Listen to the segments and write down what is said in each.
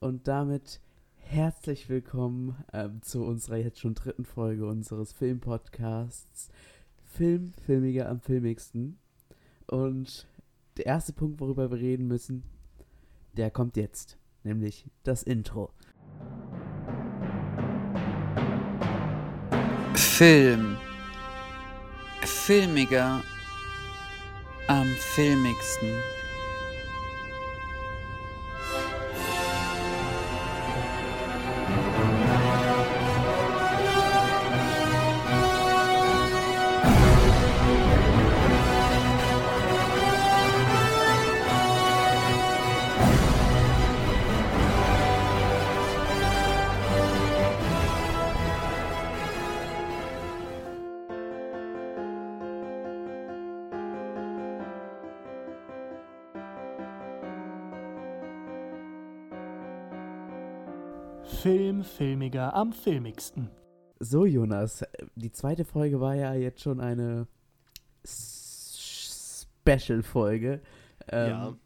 und damit herzlich willkommen ähm, zu unserer jetzt schon dritten Folge unseres Filmpodcasts Film, Filmiger am Filmigsten. Und der erste Punkt, worüber wir reden müssen, der kommt jetzt, nämlich das Intro. Film. Filmiger am filmigsten. Am filmigsten. So, Jonas, die zweite Folge war ja jetzt schon eine Special-Folge. Ähm, Ja.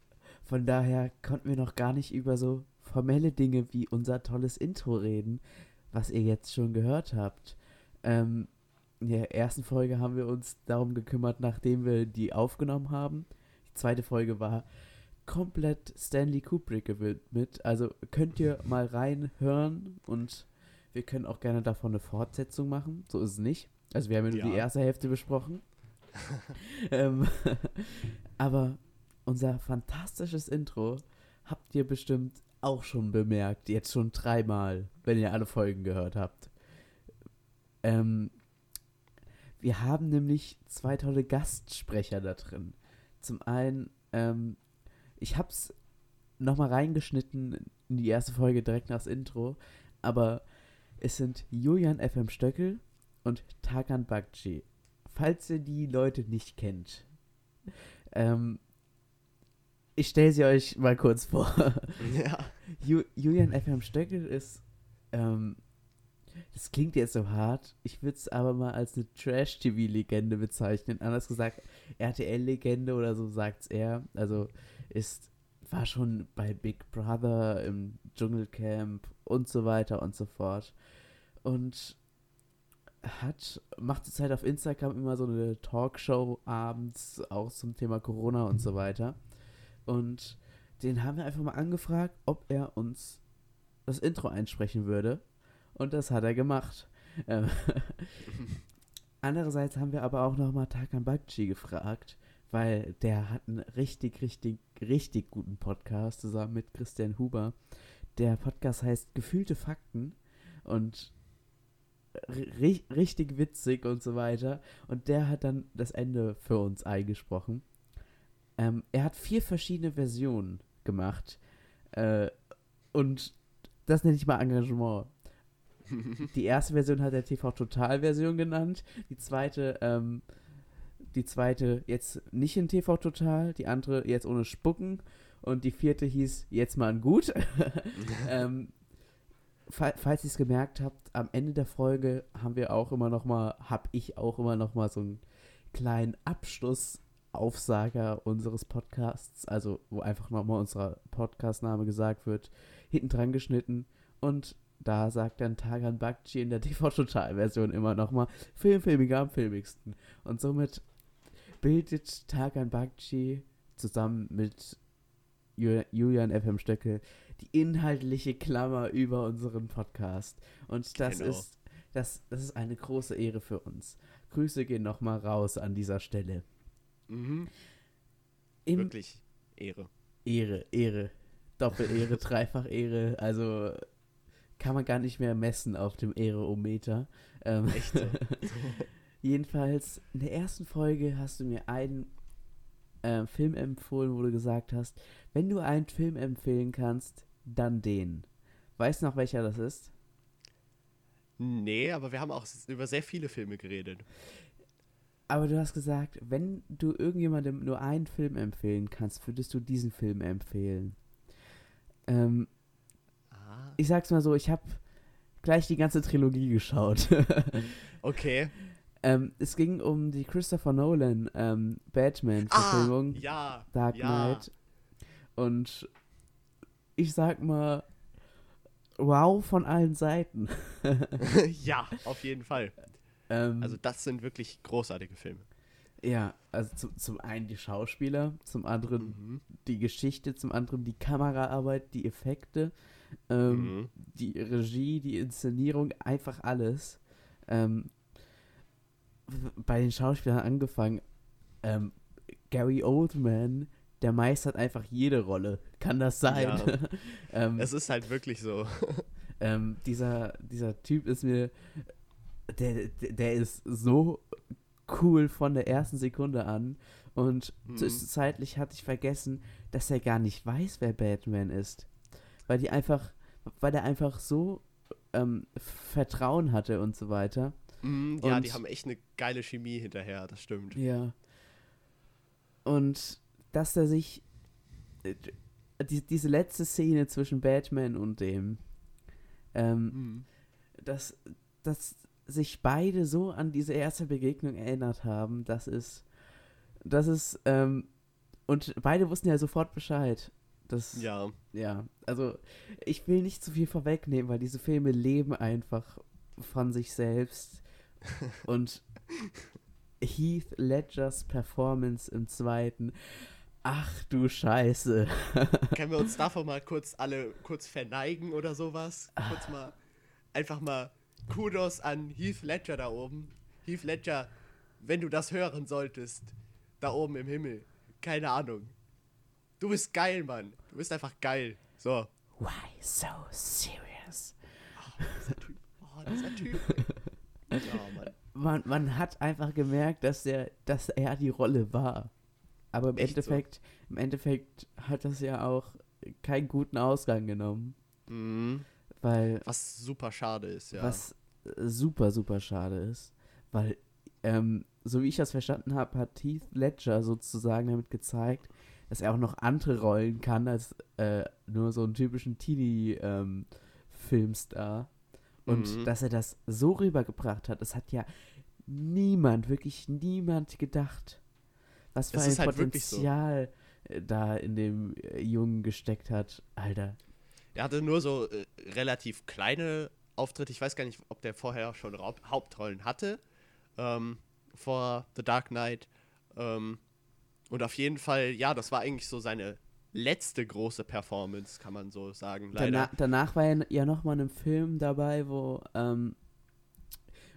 Von daher konnten wir noch gar nicht über so formelle Dinge wie unser tolles Intro reden, was ihr jetzt schon gehört habt. Ähm, in der ersten Folge haben wir uns darum gekümmert, nachdem wir die aufgenommen haben. Die zweite Folge war komplett Stanley Kubrick gewidmet. Also könnt ihr mal reinhören und wir können auch gerne davon eine Fortsetzung machen. So ist es nicht. Also wir haben ja nur die erste Hälfte besprochen. ähm, aber unser fantastisches Intro habt ihr bestimmt auch schon bemerkt. Jetzt schon dreimal, wenn ihr alle Folgen gehört habt. Ähm, wir haben nämlich zwei tolle Gastsprecher da drin. Zum einen, ähm, ich hab's nochmal reingeschnitten in die erste Folge direkt nach das Intro, aber es sind Julian FM Stöckel und Takan Bakci. Falls ihr die Leute nicht kennt, ähm, ich stelle sie euch mal kurz vor. Ja. Ju Julian FM Stöckel ist, ähm, das klingt jetzt so hart, ich würde es aber mal als eine Trash-TV-Legende bezeichnen. Anders gesagt, RTL-Legende oder so sagt's er. Also ist, war schon bei Big Brother, im Dschungelcamp und so weiter und so fort. Und hat, macht zurzeit auf Instagram immer so eine Talkshow abends, auch zum Thema Corona und so weiter. Und den haben wir einfach mal angefragt, ob er uns das Intro einsprechen würde. Und das hat er gemacht. Ähm, Andererseits haben wir aber auch nochmal Takan Bakci gefragt, weil der hat einen richtig, richtig, richtig guten Podcast zusammen mit Christian Huber. Der Podcast heißt Gefühlte Fakten und ri richtig witzig und so weiter. Und der hat dann das Ende für uns eingesprochen. Ähm, er hat vier verschiedene Versionen gemacht. Äh, und das nenne ich mal Engagement. Die erste Version hat er TV-Total-Version genannt. Die zweite, ähm, die zweite jetzt nicht in TV-Total. Die andere jetzt ohne Spucken. Und die vierte hieß jetzt mal ein Gut. ähm, fa falls ihr es gemerkt habt, am Ende der Folge haben wir auch immer noch mal, habe ich auch immer noch mal so einen kleinen Abschlussaufsager unseres Podcasts, also wo einfach noch mal unser Podcastname gesagt wird, hinten dran geschnitten und da sagt dann Tagan Bakci in der TV-Total-Version immer noch mal Film, Filmiger am filmigsten. Und somit bildet Tagan Bakci zusammen mit Julian FM Stöckel die inhaltliche Klammer über unseren Podcast. Und das Genau. ist das, das ist eine große Ehre für uns. Grüße gehen noch mal raus an dieser Stelle. Mhm. Im Wirklich Ehre. Ehre, Ehre. Doppel-Ehre, Dreifach-Ehre. Also kann man gar nicht mehr messen auf dem Ehreometer. Ähm, Echt. Jedenfalls, in der ersten Folge hast du mir einen äh, Film empfohlen, wo du gesagt hast, wenn du einen Film empfehlen kannst, dann den. Weißt du noch, welcher das ist? Nee, aber wir haben auch über sehr viele Filme geredet. Aber du hast gesagt, wenn du irgendjemandem nur einen Film empfehlen kannst, würdest du diesen Film empfehlen. Ähm, Ah. ich sag's mal so, ich habe gleich die ganze Trilogie geschaut. Okay. Ähm, es ging um die Christopher Nolan ähm, Batman-Verfilmung. Ah, ja. Dark ja. Knight. Und ich sag mal, wow von allen Seiten. ja, auf jeden Fall. Ähm, Also das sind wirklich großartige Filme. ja, also zum, zum einen die Schauspieler, zum anderen die Geschichte, zum anderen die Kameraarbeit, die Effekte, ähm, Mhm. die Regie, die Inszenierung, einfach alles. Ähm, bei den Schauspielern angefangen, ähm, Gary Oldman, der meistert einfach jede Rolle. Kann das sein? Ja. ähm, Es ist halt wirklich so. ähm, dieser, dieser Typ ist mir, der, der, der ist so cool von der ersten Sekunde an. Und Mhm. zwischenzeitlich hatte ich vergessen, dass er gar nicht weiß, wer Batman ist. Weil die einfach, weil er einfach so ähm, Vertrauen hatte und so weiter. Mhm, ja, die haben echt eine geile Chemie hinterher, das stimmt. Ja. Und dass er sich. äh, Die, diese letzte Szene zwischen Batman und dem. Ähm, Mhm. dass, dass sich beide so an diese erste Begegnung erinnert haben, das ist. Das ist. Ähm, und beide wussten ja sofort Bescheid. Das, Ja, ja, also ich will nicht zu viel vorwegnehmen, weil diese Filme leben einfach von sich selbst. Und Heath Ledgers Performance im zweiten, ach du Scheiße. können wir uns davon mal kurz alle kurz verneigen oder sowas? Kurz mal, einfach mal Kudos an Heath Ledger da oben. Heath Ledger, wenn du das hören solltest, da oben im Himmel, keine Ahnung. Du bist geil, Mann. Du bist einfach geil. So. Why so serious? Dieser Typ. Oh, dieser Typ. Ja. Man, man hat einfach gemerkt, dass, der, dass er die Rolle war. Aber im Echt so? Endeffekt, im Endeffekt hat das ja auch keinen guten Ausgang genommen. Mhm. Weil Was super schade ist, ja. Was super, super schade ist, weil, ähm, so wie ich das verstanden habe, hat Heath Ledger sozusagen damit gezeigt, dass er auch noch andere Rollen kann als äh, nur so einen typischen Teenie-Filmstar. Und Mhm. dass er das so rübergebracht hat, das hat ja niemand, wirklich niemand gedacht, was für Es ein halt so. Potenzial da in dem äh, Jungen gesteckt hat. Alter. Er hatte nur so äh, relativ kleine Auftritte. Ich weiß gar nicht, ob der vorher schon Raub Hauptrollen hatte. Ähm, vor The Dark Knight. Ähm, und auf jeden Fall, ja, das war eigentlich so seine letzte große Performance, kann man so sagen. Leider. Danach, danach war er ja noch mal in einem Film dabei, wo ähm,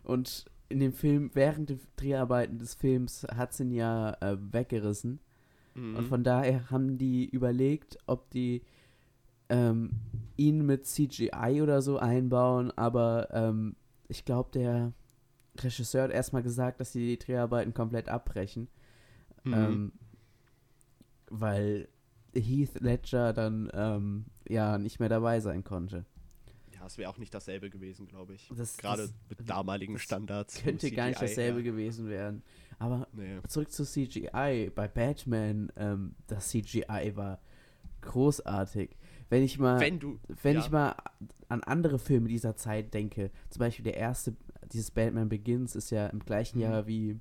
und in dem Film, während der Dreharbeiten des Films, hat es ihn ja äh, weggerissen. Mhm. Und von daher haben die überlegt, ob die ähm, ihn mit CGI oder so einbauen, aber ähm, ich glaube, der Regisseur hat erstmal gesagt, dass sie die Dreharbeiten komplett abbrechen. Mhm. Ähm, weil Heath Ledger dann ähm, ja nicht mehr dabei sein konnte. ja, es wäre auch nicht dasselbe gewesen, glaube ich. Das- Gerade das- mit damaligen Standards. Könnte gar nicht CGI, dasselbe ja. gewesen werden. Aber Nee. zurück zu CGI. Bei Batman, ähm, das CGI war großartig. Wenn ich mal, Wenn du. wenn ja. ich mal an andere Filme dieser Zeit denke, zum Beispiel der erste, dieses Batman Begins ist ja im gleichen Mhm. Jahr wie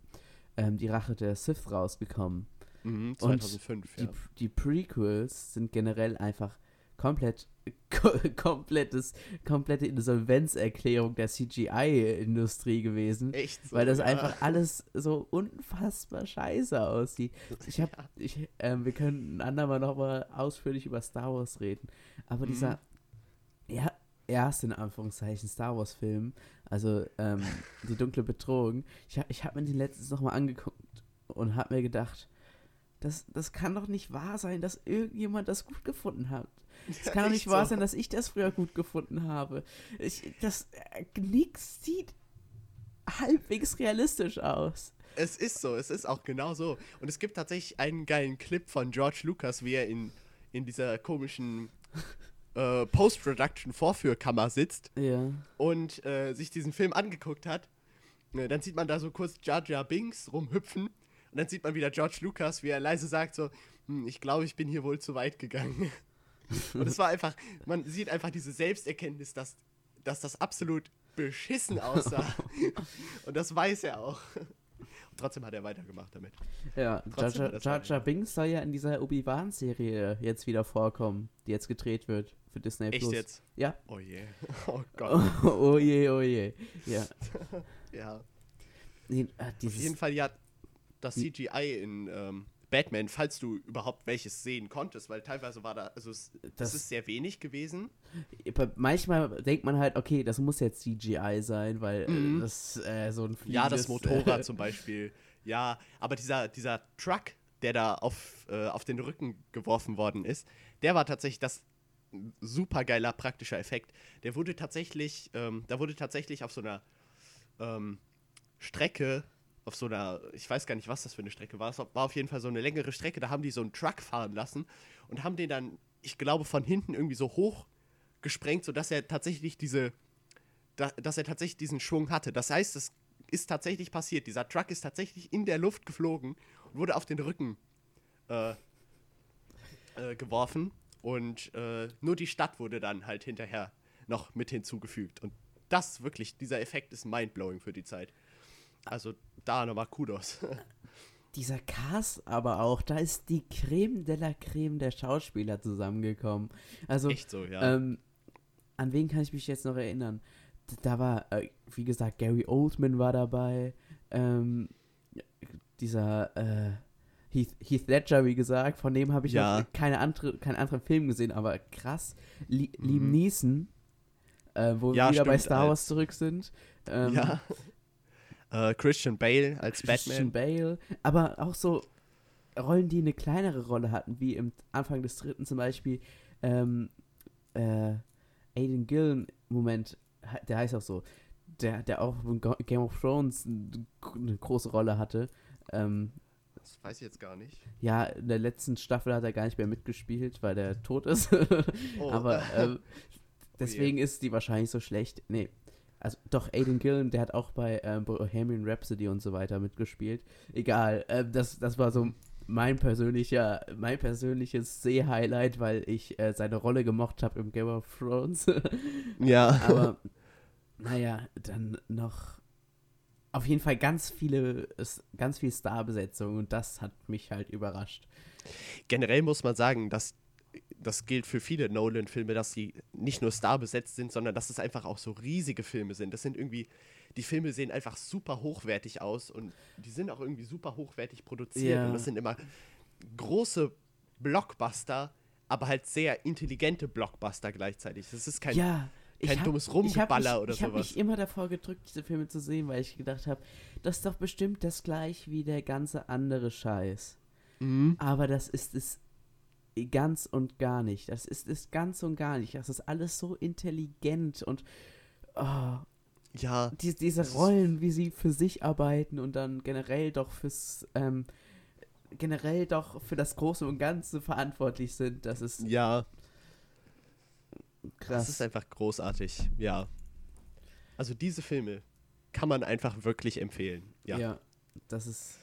ähm, die Rache der Sith rausgekommen. Mhm, Und 2005, Die, ja. die Prequels sind generell einfach komplett ko komplettes, komplette Insolvenzerklärung der CGI-Industrie gewesen. Echt so, weil das ja. einfach alles so unfassbar scheiße aussieht. Ich hab, Ja. ich, ähm, wir können ein andermal nochmal ausführlich über Star Wars reden. Aber Mhm. dieser ja, erste in Anführungszeichen Star Wars-Film, also ähm, die dunkle Bedrohung, ich, hab- ich habe mir den letztens nochmal angeguckt und habe mir gedacht, das, das kann doch nicht wahr sein, dass irgendjemand das gut gefunden hat. Es kann doch nicht echt wahr so. sein, dass ich das früher gut gefunden habe. Ich, das äh, nix sieht halbwegs realistisch aus. Es ist so, es ist auch genau so. Und es gibt tatsächlich einen geilen Clip von George Lucas, wie er in, in dieser komischen äh, Post-Production-Vorführkammer sitzt Ja. und äh, sich diesen Film angeguckt hat. Äh, Dann sieht man da so kurz Jar Jar Binks rumhüpfen und dann sieht man wieder George Lucas, wie er leise sagt so, hm, ich glaube, ich bin hier wohl zu weit gegangen. und es war einfach, man sieht einfach diese Selbsterkenntnis, dass, dass das absolut beschissen aussah. und das weiß er auch. Und trotzdem hat er weitergemacht damit. Ja, Jar Jar, Binks soll ja in dieser Obi-Wan-Serie jetzt wieder vorkommen, die jetzt gedreht wird für Disney Echt Plus. jetzt? Ja. Oh je. Oh Gott. Oh, oh je, oh je. Ja. Ja. Nee, äh, Auf jeden Fall ja das Hm. CGI in ähm, Batman, falls du überhaupt welches sehen konntest, weil teilweise war da, also es, Das- ist sehr wenig gewesen. Manchmal denkt man halt, okay, das muss jetzt CGI sein, weil Mhm. äh, das äh, so ein Ja, das fliegendes, Motorrad äh, zum Beispiel. Ja, aber dieser, dieser Truck, der da auf, äh, auf den Rücken geworfen worden ist, der war tatsächlich das super geiler praktischer Effekt. Der wurde tatsächlich, ähm, da wurde tatsächlich auf so einer ähm, Strecke, auf so einer, ich weiß gar nicht, was das für eine Strecke war, es war auf jeden Fall so eine längere Strecke, da haben die so einen Truck fahren lassen und haben den dann, ich glaube, von hinten irgendwie so hoch gesprengt, sodass er tatsächlich diese, da, dass er tatsächlich diesen Schwung hatte. Das heißt, es ist tatsächlich passiert. Dieser Truck ist tatsächlich in der Luft geflogen und wurde auf den Rücken äh, äh, geworfen. Und äh, nur die Stadt wurde dann halt hinterher noch mit hinzugefügt. Und das wirklich, dieser Effekt ist mindblowing für die Zeit. Also da nochmal Kudos. Dieser Cast aber auch, da ist die Creme de la Creme der Schauspieler zusammengekommen. Also, Echt so, ja. ähm, an wen kann ich mich jetzt noch erinnern? Da war, äh, wie gesagt, Gary Oldman war dabei, ähm, dieser äh, Heath, Heath Ledger, wie gesagt, von dem habe ich Ja. noch keine andere, keinen anderen Film gesehen, aber krass. Li Liam Mhm. Neeson, äh, wo Ja, wir wieder bei Star als- Wars zurück sind. Ähm, ja. Äh, Christian Bale als Christian Batman. Bale, aber auch so Rollen, die eine kleinere Rolle hatten, wie im Anfang des dritten zum Beispiel ähm, äh, Aiden Gillen, Moment, der heißt auch so, der, der auch in Game of Thrones eine große Rolle hatte. Ähm, Das weiß ich jetzt gar nicht. ja, in der letzten Staffel hat er gar nicht mehr mitgespielt, weil der tot ist. Oh. Aber ähm, deswegen ist die wahrscheinlich so schlecht. Nee. Also doch, Aiden Gillen, der hat auch bei ähm, Bohemian Rhapsody und so weiter mitgespielt. Egal, ähm, das, das war so mein persönlicher, mein persönliches Seh-Highlight, weil ich äh, seine Rolle gemocht habe im Game of Thrones. Ja. Aber naja, dann noch auf jeden Fall ganz viele, ganz viel Starbesetzung und das hat mich halt überrascht. generell muss man sagen, dass das gilt für viele Nolan-Filme, dass sie nicht nur starbesetzt sind, sondern dass es einfach auch so riesige Filme sind. Das sind irgendwie, die Filme sehen einfach super hochwertig aus und die sind auch irgendwie super hochwertig produziert. Ja. Und das sind immer große Blockbuster, aber halt sehr intelligente Blockbuster gleichzeitig. Das ist kein. ja, ich kein hab- dummes ich Rumgeballer mich, oder Ich habe sowas. mich immer davor gedrückt, diese Filme zu sehen, weil ich gedacht habe, das ist doch bestimmt das gleich wie der ganze andere Scheiß. Mhm. Aber das ist es ganz und gar nicht. Das ist es ganz und gar nicht. Das ist alles so intelligent und oh, Ja, die, diese Rollen, wie sie für sich arbeiten und dann generell doch fürs ähm, generell doch für das Große und Ganze verantwortlich sind, das ist ja, krass. das ist einfach großartig. Ja. Also diese Filme kann man einfach wirklich empfehlen. Ja. Ja. das ist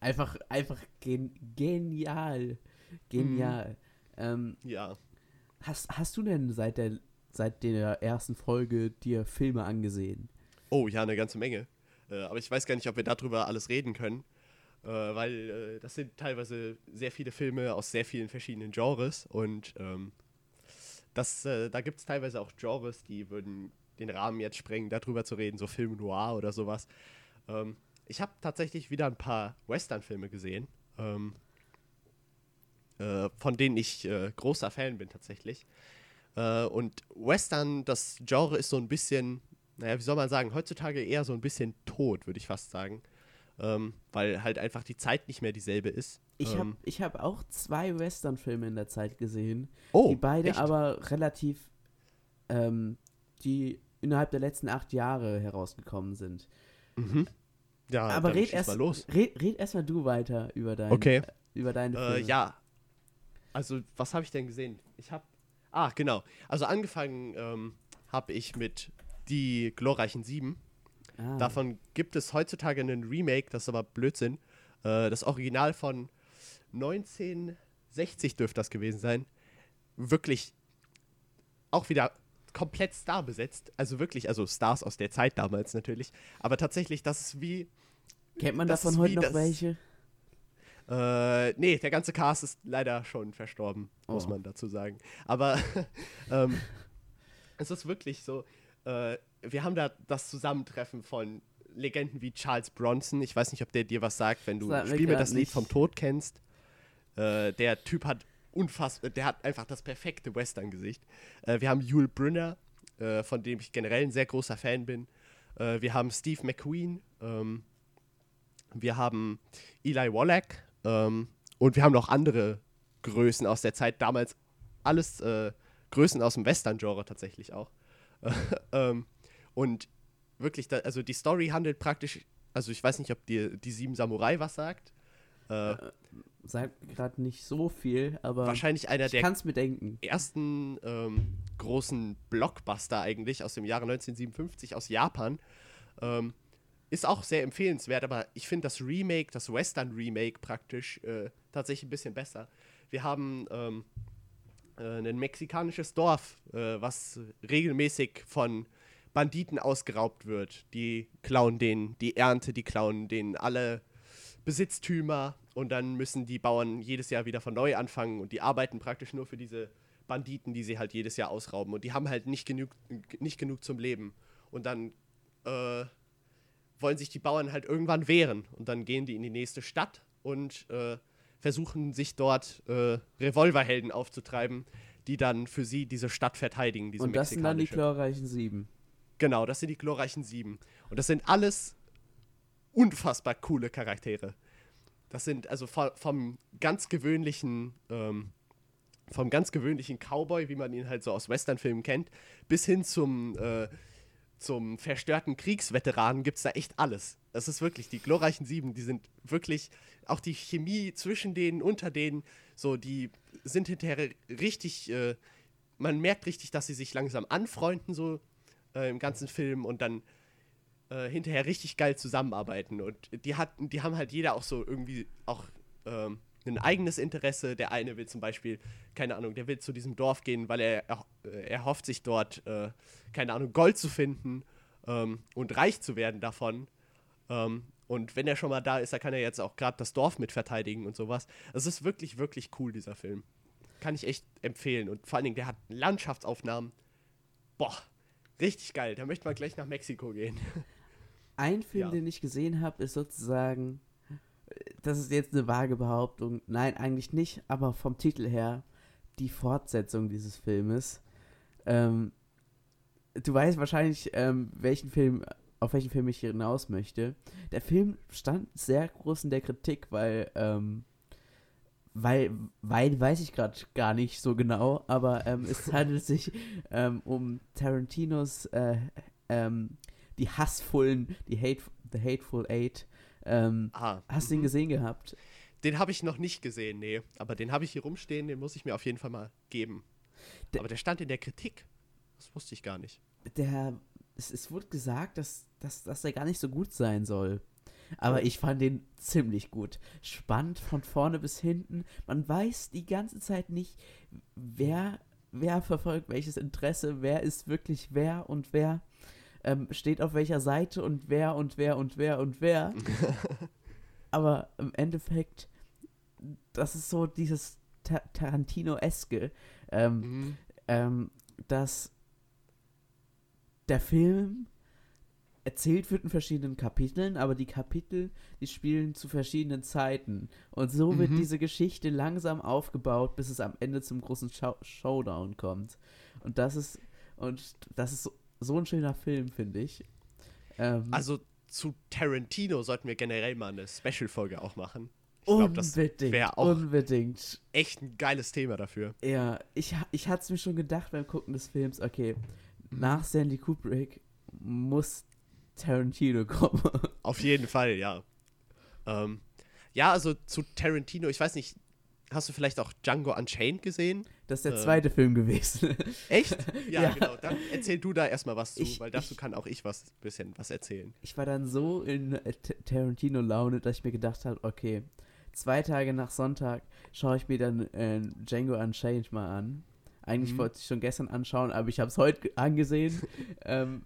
einfach, einfach gen genial. Genial. Ähm, ja. hast, hast du denn seit der, seit der ersten Folge dir Filme angesehen? Oh, ja, eine ganze Menge. Äh, aber ich weiß gar nicht, ob wir darüber alles reden können. Äh, weil äh, das sind teilweise sehr viele Filme aus sehr vielen verschiedenen Genres. Und ähm, das, äh, da gibt es teilweise auch Genres, die würden den Rahmen jetzt sprengen, darüber zu reden, so Film Noir oder sowas. Ähm, ich habe tatsächlich wieder ein paar Western-Filme gesehen, ähm, äh, von denen ich äh, großer Fan bin tatsächlich. Äh, und Western, das Genre ist so ein bisschen, naja, wie soll man sagen, heutzutage eher so ein bisschen tot, würde ich fast sagen. Ähm, weil halt einfach die Zeit nicht mehr dieselbe ist. Ich habe ähm, ich hab auch zwei Western-Filme in der Zeit gesehen, oh, die beide echt? aber relativ, ähm, die innerhalb der letzten acht Jahre herausgekommen sind. Mhm. Ja, aber red erst, mal los. red, red erst mal du weiter über dein, Okay. äh, über deine Filme. Äh, ja. Also, was habe ich denn gesehen? Ich habe. Ah, genau. Also, angefangen ähm, habe ich mit Die glorreichen Sieben. Ah. Davon gibt es heutzutage einen Remake, das ist aber Blödsinn. Äh, das Original von 1960 dürfte das gewesen sein. Wirklich auch wieder komplett Star besetzt. Also wirklich, also Stars aus der Zeit damals natürlich. Aber tatsächlich, das ist wie Kennt man davon heute noch welche? Äh, nee, der ganze Cast ist leider schon verstorben, muss Oh. man dazu sagen. Aber ähm, es ist wirklich so, äh, wir haben da das Zusammentreffen von Legenden wie Charles Bronson. Ich weiß nicht, ob der dir was sagt, wenn du mir Spiel mir das Lied nicht. vom Tod kennst. Äh, der Typ hat unfassbar, der hat einfach das perfekte Western-Gesicht. Äh, wir haben Yul Brynner, äh, von dem ich generell ein sehr großer Fan bin. Äh, wir haben Steve McQueen. Ähm, wir haben Eli Wallach. Ähm, und wir haben noch andere Größen aus der Zeit. Damals alles äh, Größen aus dem Western-Genre tatsächlich auch. ähm, und wirklich, da, also die Story handelt praktisch, also ich weiß nicht, ob dir die Sieben Samurai was sagt. Äh, Sagt gerade nicht so viel, aber wahrscheinlich einer ich der ersten ähm, großen Blockbuster eigentlich aus dem Jahre 1957 aus Japan. Ähm, ist auch sehr empfehlenswert, aber ich finde das Remake, das Western-Remake praktisch äh, tatsächlich ein bisschen besser. Wir haben ähm, äh, ein mexikanisches Dorf, äh, was regelmäßig von Banditen ausgeraubt wird. Die klauen denen die Ernte, die klauen denen alle Besitztümer und dann müssen die Bauern jedes Jahr wieder von neu anfangen und die arbeiten praktisch nur für diese Banditen, die sie halt jedes Jahr ausrauben und die haben halt nicht genug, nicht genug zum Leben. Und dann äh, wollen sich die Bauern halt irgendwann wehren und dann gehen die in die nächste Stadt und äh, versuchen sich dort äh, Revolverhelden aufzutreiben, die dann für sie diese Stadt verteidigen. Diese Und das sind dann die glorreichen Sieben. Genau, das sind die glorreichen Sieben. Und das sind alles unfassbar coole Charaktere. Das sind also vom, vom ganz gewöhnlichen, ähm, vom ganz gewöhnlichen Cowboy, wie man ihn halt so aus Westernfilmen kennt, bis hin zum, äh, zum verstörten Kriegsveteranen gibt es da echt alles. Das ist wirklich, die glorreichen Sieben, die sind wirklich, auch die Chemie zwischen denen, unter denen, so, die sind hinterher richtig, äh, man merkt richtig, dass sie sich langsam anfreunden, so äh, im ganzen Film und dann äh, hinterher richtig geil zusammenarbeiten. Und die, hatten, die haben halt jeder auch so irgendwie auch ähm, ein eigenes Interesse. Der eine will zum Beispiel, keine Ahnung, der will zu diesem Dorf gehen, weil er, er, er hofft sich dort, äh, keine Ahnung, Gold zu finden ähm, und reich zu werden davon. Ähm, und wenn er schon mal da ist, dann kann er jetzt auch gerade das Dorf mit verteidigen und sowas. Es ist wirklich, wirklich cool, dieser Film. Kann ich echt empfehlen. Und vor allen Dingen, der hat Landschaftsaufnahmen. Boah, richtig geil. Da möchte man gleich nach Mexiko gehen. Ein Film, Ja. den ich gesehen habe, ist sozusagen, das ist jetzt eine vage Behauptung, nein, eigentlich nicht, aber vom Titel her die Fortsetzung dieses Filmes. Ähm, du weißt wahrscheinlich, ähm, welchen Film, auf welchen Film ich hinaus möchte. Der Film stand sehr groß in der Kritik, weil, ähm, weil, weil weiß ich gerade gar nicht so genau, aber ähm, es handelt sich ähm, um Tarantinos äh, ähm, die hassvollen, die hate, The Hateful Eight. Ähm, Ah, hast du ihn mhm. gesehen gehabt? Den habe ich noch nicht gesehen, nee. Aber den habe ich hier rumstehen, den muss ich mir auf jeden Fall mal geben. Der- Aber der stand in der Kritik. Das wusste ich gar nicht. Der, es, es wurde gesagt, dass, dass, dass er gar nicht so gut sein soll. Aber ich fand den ziemlich gut. Spannend von vorne bis hinten. Man weiß die ganze Zeit nicht, wer, wer verfolgt welches Interesse, wer ist wirklich wer und wer ähm, steht auf welcher Seite und wer und wer und wer und wer. Aber im Endeffekt, das ist so dieses Ta Tarantino-eske, ähm, Mhm. ähm, dass der Film erzählt wird in verschiedenen Kapiteln, aber die Kapitel, die spielen zu verschiedenen Zeiten. Und so wird Mhm. diese Geschichte langsam aufgebaut, bis es am Ende zum großen Show Showdown kommt. Und das ist, und das ist so, so ein schöner Film, finde ich. Ähm, Also zu Tarantino sollten wir generell mal eine Special-Folge auch machen. Ich glaube, das unbedingt, wäre auch unbedingt. echt ein geiles Thema dafür. Ja, ich, ich hatte es mir schon gedacht beim Gucken des Films, okay, nach Stanley Kubrick muss Tarantino kommen. Auf jeden Fall, ja. Ähm, ja, also zu Tarantino, ich weiß nicht, hast du vielleicht auch Django Unchained gesehen? Das ist der Äh, zweite Film gewesen. Echt? Ja, Ja. genau. Dann erzähl du da erstmal was zu, Ich- weil dazu ich- kann auch ich was bisschen was erzählen. Ich war dann so in äh, Tarantino-Laune, dass ich mir gedacht habe, okay, zwei Tage nach Sonntag schaue ich mir dann äh, Django Unchained mal an. Eigentlich Mhm. wollte ich schon gestern anschauen, aber ich habe es heute ge- angesehen. ähm,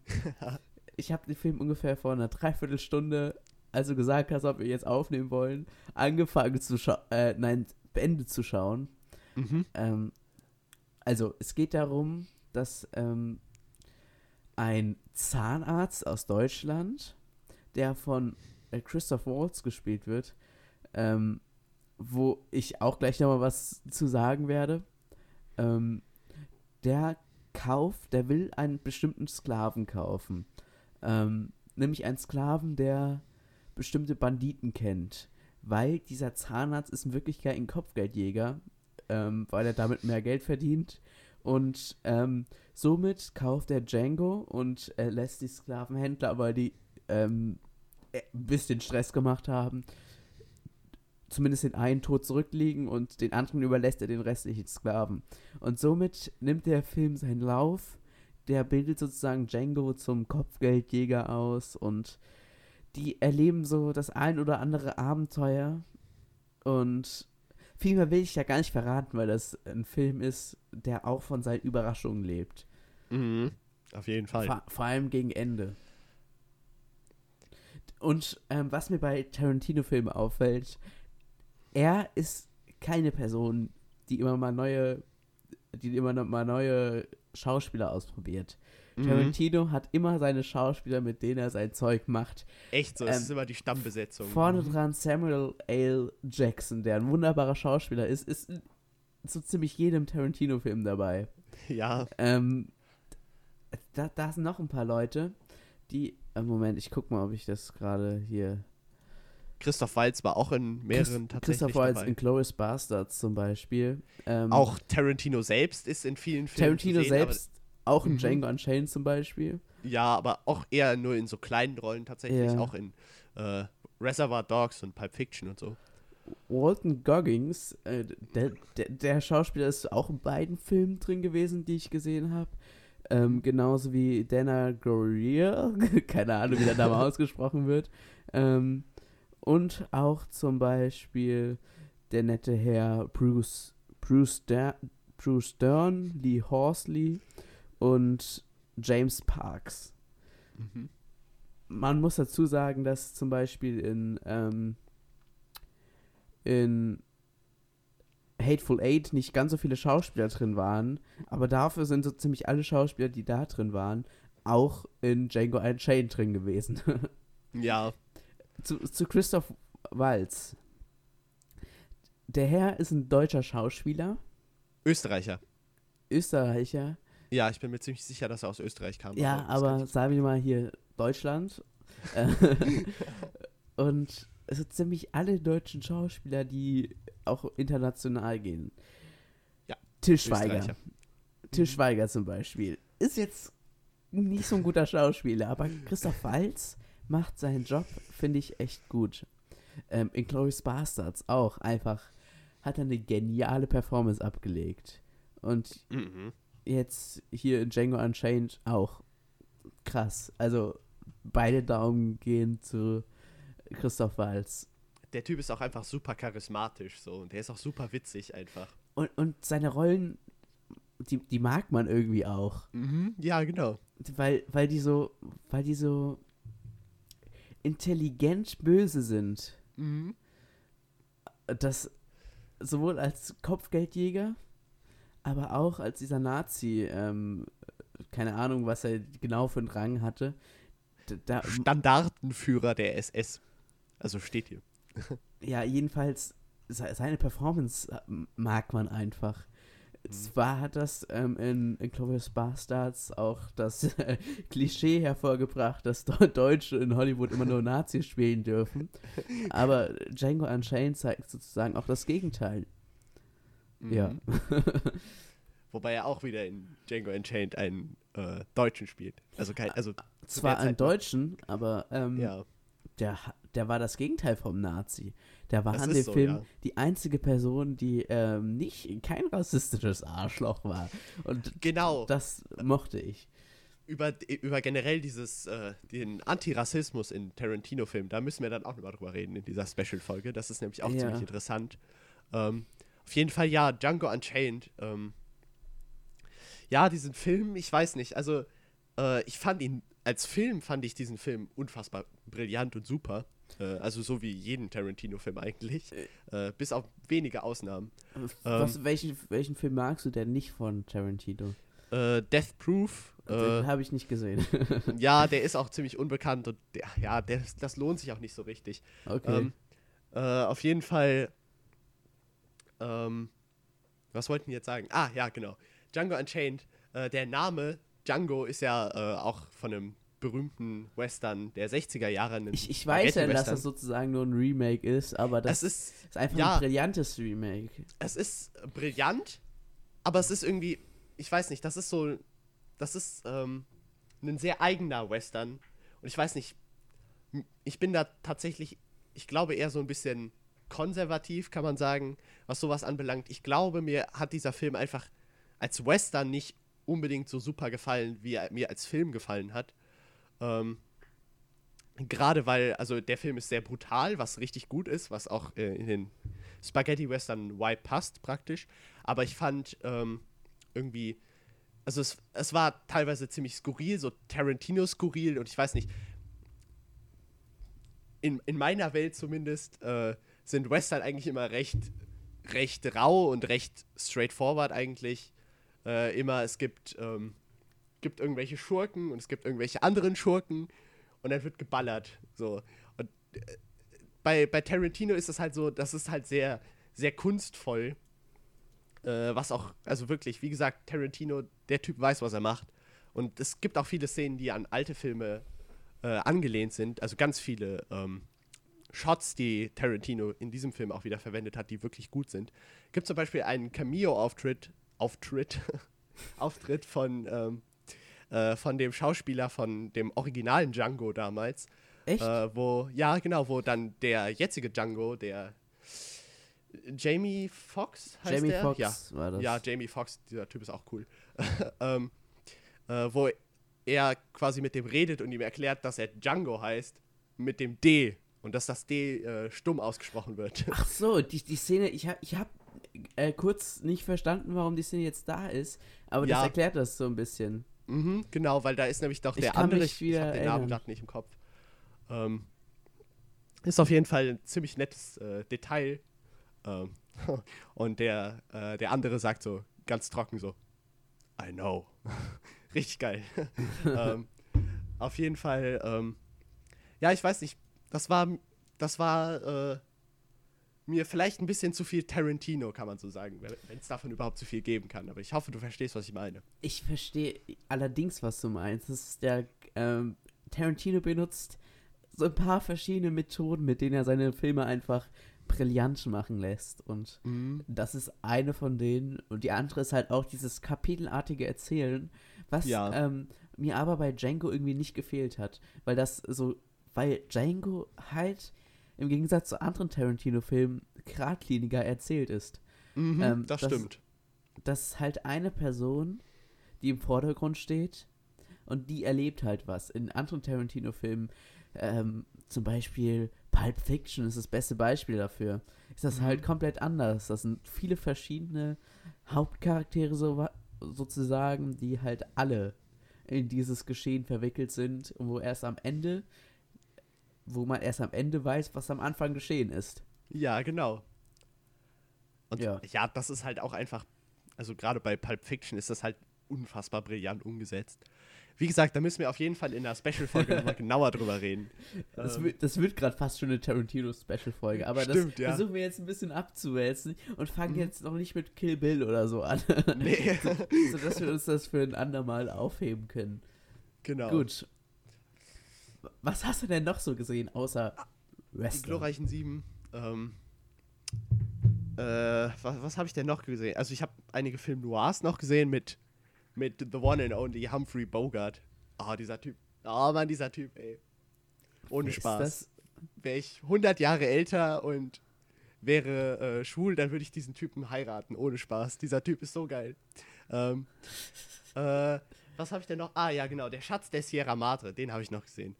ich habe den Film ungefähr vor einer Dreiviertelstunde als du gesagt hast, ob wir jetzt aufnehmen wollen, angefangen zu schauen, äh, nein, beendet zu schauen. Mhm. Ähm, also, es geht darum, dass ähm, ein Zahnarzt aus Deutschland, der von äh, Christoph Waltz gespielt wird, ähm, wo ich auch gleich nochmal was zu sagen werde, ähm, der kauft, der will einen bestimmten Sklaven kaufen. Ähm, nämlich einen Sklaven, der bestimmte Banditen kennt. Weil dieser Zahnarzt ist in Wirklichkeit ein Kopfgeldjäger, ähm, weil er damit mehr Geld verdient. Und ähm, somit kauft er Django und äh, lässt die Sklavenhändler, weil die ähm, äh, ein bisschen Stress gemacht haben, zumindest den einen Tod zurückliegen und den anderen überlässt er den restlichen Sklaven. Und somit nimmt der Film seinen Lauf, der bildet sozusagen Django zum Kopfgeldjäger aus und die erleben so das ein oder andere Abenteuer und viel mehr will ich ja gar nicht verraten, weil das ein Film ist, der auch von seinen Überraschungen lebt. Mhm. Auf jeden Fall. Vor, vor allem gegen Ende. Und ähm, was mir bei Tarantino-Filmen auffällt, er ist keine Person, die immer mal neue, die immer mal neue Schauspieler ausprobiert. Mhm. Tarantino hat immer seine Schauspieler, mit denen er sein Zeug macht. Echt so, es ähm, ist immer die Stammbesetzung. Vorne Mhm. dran Samuel L. Jackson, der ein wunderbarer Schauspieler ist, ist so ziemlich jedem Tarantino-Film dabei. Ja, Ähm, da, da sind noch ein paar Leute, die. Äh, Moment, ich guck mal, ob ich das gerade hier. Christoph Waltz war auch in mehreren Christ- tatsächlich Christoph Waltz dabei. in Glorious Bastards zum Beispiel. Ähm, Auch Tarantino selbst ist in vielen Filmen Tarantino zu sehen, selbst, auch in Mhm. Django Unchained zum Beispiel. Ja, aber auch eher nur in so kleinen Rollen tatsächlich. Ja. Auch in äh, Reservoir Dogs und Pulp Fiction und so. Walton Goggins, äh, der, der, der Schauspieler ist auch in beiden Filmen drin gewesen, die ich gesehen habe. Ähm, genauso wie Dana Greer, keine Ahnung, wie der Name ausgesprochen wird. Ähm, und auch zum Beispiel der nette Herr Bruce, Bruce, Der, Bruce Dern, Lee Horsley und James Parks. Mhm. Man muss dazu sagen, dass zum Beispiel in, ähm, in Hateful Eight nicht ganz so viele Schauspieler drin waren, aber dafür sind so ziemlich alle Schauspieler, die da drin waren, auch in Django Unchained drin gewesen. Ja, zu, zu Christoph Waltz. Der Herr ist ein deutscher Schauspieler, Österreicher. Österreicher, Ja, ich bin mir ziemlich sicher, dass er aus Österreich kam. Ja, aber ich- sagen wir mal hier Deutschland. Äh, und es sind ziemlich alle deutschen Schauspieler, die auch international gehen. Ja, Til Schweiger. Österreicher. Til Schweiger zum Beispiel. Ist jetzt nicht so ein guter Schauspieler, aber Christoph Waltz macht seinen Job, finde ich, echt gut. Ähm, in Glorious Bastards auch einfach hat er eine geniale Performance abgelegt. Und Mhm. Jetzt hier in Django Unchained auch krass. Also beide Daumen gehen zu Christoph Waltz. Der Typ ist auch einfach super charismatisch so und der ist auch super witzig einfach. Und, und seine Rollen, die, die mag man irgendwie auch. Mhm. Ja, genau. Weil, weil die so, weil die so intelligent böse sind. Mhm. Das sowohl als Kopfgeldjäger, aber auch als dieser Nazi, ähm, keine Ahnung, was er genau für einen Rang hatte. Da, da, Standartenführer der SS. Also steht hier. ja, jedenfalls, se- seine Performance äh, mag man einfach. Zwar hat das ähm, in, in Glorious Bastards auch das äh, Klischee hervorgebracht, dass Deu- Deutsche in Hollywood immer nur Nazis spielen dürfen. Aber Django Unchained zeigt sozusagen auch das Gegenteil. Ja. Mhm. Wobei er auch wieder in Django Unchained einen äh, Deutschen spielt. Also kein, also Zwar der einen Zeit noch. Deutschen, aber ähm, ja. der, der war das Gegenteil vom Nazi. Der war Das an dem so, Film ja. die einzige Person, die ähm, nicht kein rassistisches Arschloch war. Und Genau. das mochte ich. über, über generell dieses, äh, den Antirassismus in Tarantino-Filmen, da müssen wir dann auch nochmal drüber reden in dieser Special-Folge. Das ist nämlich auch Ja. ziemlich interessant. Ähm, auf jeden Fall, ja, Django Unchained. Ähm, ja, diesen Film, ich weiß nicht, also äh, ich fand ihn, als Film fand ich diesen Film unfassbar brillant und super. Äh, also so wie jeden Tarantino-Film eigentlich. Äh, bis auf wenige Ausnahmen. Was, welchen, welchen Film magst du denn nicht von Tarantino? Äh, Death Proof. Den Äh, habe ich nicht gesehen. ja, der ist auch ziemlich unbekannt und der, ja, der, das lohnt sich auch nicht so richtig. okay. Ähm, äh, auf jeden Fall. Ähm, was wollten wir jetzt sagen? Ah, ja, genau. Django Unchained. Äh, der Name Django ist ja äh, auch von einem berühmten Western der 60er Jahre. ich, ich weiß ja, dass das sozusagen nur ein Remake ist, aber das ist, ist einfach ja. ein brillantes Remake. es ist brillant, aber es ist irgendwie, ich weiß nicht, das ist so, das ist ähm, ein sehr eigener Western. Und ich weiß nicht, ich bin da tatsächlich, ich glaube eher so ein bisschen konservativ, kann man sagen, was sowas anbelangt. Ich glaube, mir hat dieser Film einfach als Western nicht unbedingt so super gefallen, wie er mir als Film gefallen hat. Ähm, Gerade weil, also der Film ist sehr brutal, was richtig gut ist, was auch äh, in den Spaghetti Western Vibe passt praktisch. Aber ich fand ähm, irgendwie, also es, es war teilweise ziemlich skurril, so Tarantino skurril und ich weiß nicht, in, in meiner Welt zumindest äh, sind Western eigentlich immer recht, recht rau und recht straightforward eigentlich. Äh, immer, es gibt, ähm, gibt irgendwelche Schurken und es gibt irgendwelche anderen Schurken und dann wird geballert. So. Und äh, bei, bei Tarantino ist es halt so, das ist halt sehr, sehr kunstvoll. Äh, was auch, also wirklich, wie gesagt, Tarantino, der Typ weiß, was er macht. Und es gibt auch viele Szenen, die an alte Filme äh, angelehnt sind. Also ganz viele ähm, Shots, die Tarantino in diesem Film auch wieder verwendet hat, die wirklich gut sind. Gibt zum Beispiel einen Cameo-Auftritt, Auftritt, Auftritt von, ähm, äh, von dem Schauspieler von dem originalen Django damals. Echt? Äh, wo, ja, genau, wo dann der jetzige Django, der Jamie Foxx heißt Jamie der? Foxx ja. war das. Ja, Jamie Foxx, dieser Typ ist auch cool. ähm, äh, wo er quasi mit dem redet und ihm erklärt, dass er Django heißt, mit dem D. Und dass das D äh, stumm ausgesprochen wird. Ach so, die, die Szene, ich habe ich hab, äh, kurz nicht verstanden, warum die Szene jetzt da ist, aber Ja. das erklärt das so ein bisschen. mhm, genau, weil da ist nämlich doch Ich der andere, ich, wieder ich habe den Namen gerade nicht im Kopf. Ähm, ist auf jeden Fall ein ziemlich nettes äh, Detail. Ähm, und der, äh, der andere sagt so ganz trocken so, I know. Richtig geil. ähm, auf jeden Fall, ähm, ja, ich weiß nicht, das war, das war äh, mir vielleicht ein bisschen zu viel Tarantino, kann man so sagen, wenn es davon überhaupt zu viel geben kann. Aber ich hoffe, du verstehst, was ich meine. Ich verstehe allerdings, was du meinst. Das ist der, ähm, Tarantino benutzt so ein paar verschiedene Methoden, mit denen er seine Filme einfach brillant machen lässt. Und das ist eine von denen. Und die andere ist halt auch dieses kapitelartige Erzählen, was Ja. ähm, mir aber bei Django irgendwie nicht gefehlt hat. Weil das so, weil Django halt im Gegensatz zu anderen Tarantino-Filmen geradliniger erzählt ist. Mhm, Ähm, das, das- stimmt. Das ist halt eine Person, die im Vordergrund steht und die erlebt halt was. In anderen Tarantino-Filmen, ähm, zum Beispiel Pulp Fiction ist das beste Beispiel dafür, ist das halt komplett anders. Das sind viele verschiedene Hauptcharaktere so, sozusagen, die halt alle in dieses Geschehen verwickelt sind und wo erst am Ende, wo man erst am Ende weiß, was am Anfang geschehen ist. Ja, genau. Und Ja. ja. das ist halt auch einfach, also gerade bei Pulp Fiction ist das halt unfassbar brillant umgesetzt. Wie gesagt, da müssen wir auf jeden Fall in der Special-Folge nochmal genauer drüber reden. Das Ähm, wird, das wird gerade fast schon eine Tarantino-Special-Folge, aber Stimmt, das ja. versuchen wir jetzt ein bisschen abzuwälzen und fangen Mhm. jetzt noch nicht mit Kill Bill oder so an. Nee. so, sodass wir uns das für ein andermal aufheben können. genau. Gut. Was hast du denn noch so gesehen, außer Die Wrestling? glorreichen Sieben. Ähm, äh, was, was habe ich denn noch gesehen? Also ich habe einige Film Noirs noch gesehen mit, mit The One and Only Humphrey Bogart. Ah, dieser Typ. Ah, Mann, dieser Typ, ey. Ohne ist Spaß. Wäre ich 100 Jahre älter und wäre äh, schwul, dann würde ich diesen Typen heiraten. Ohne Spaß. Dieser Typ ist so geil. Ähm, äh, was habe ich denn noch? Ah, ja, genau. Der Schatz der Sierra Madre. Den habe ich noch gesehen.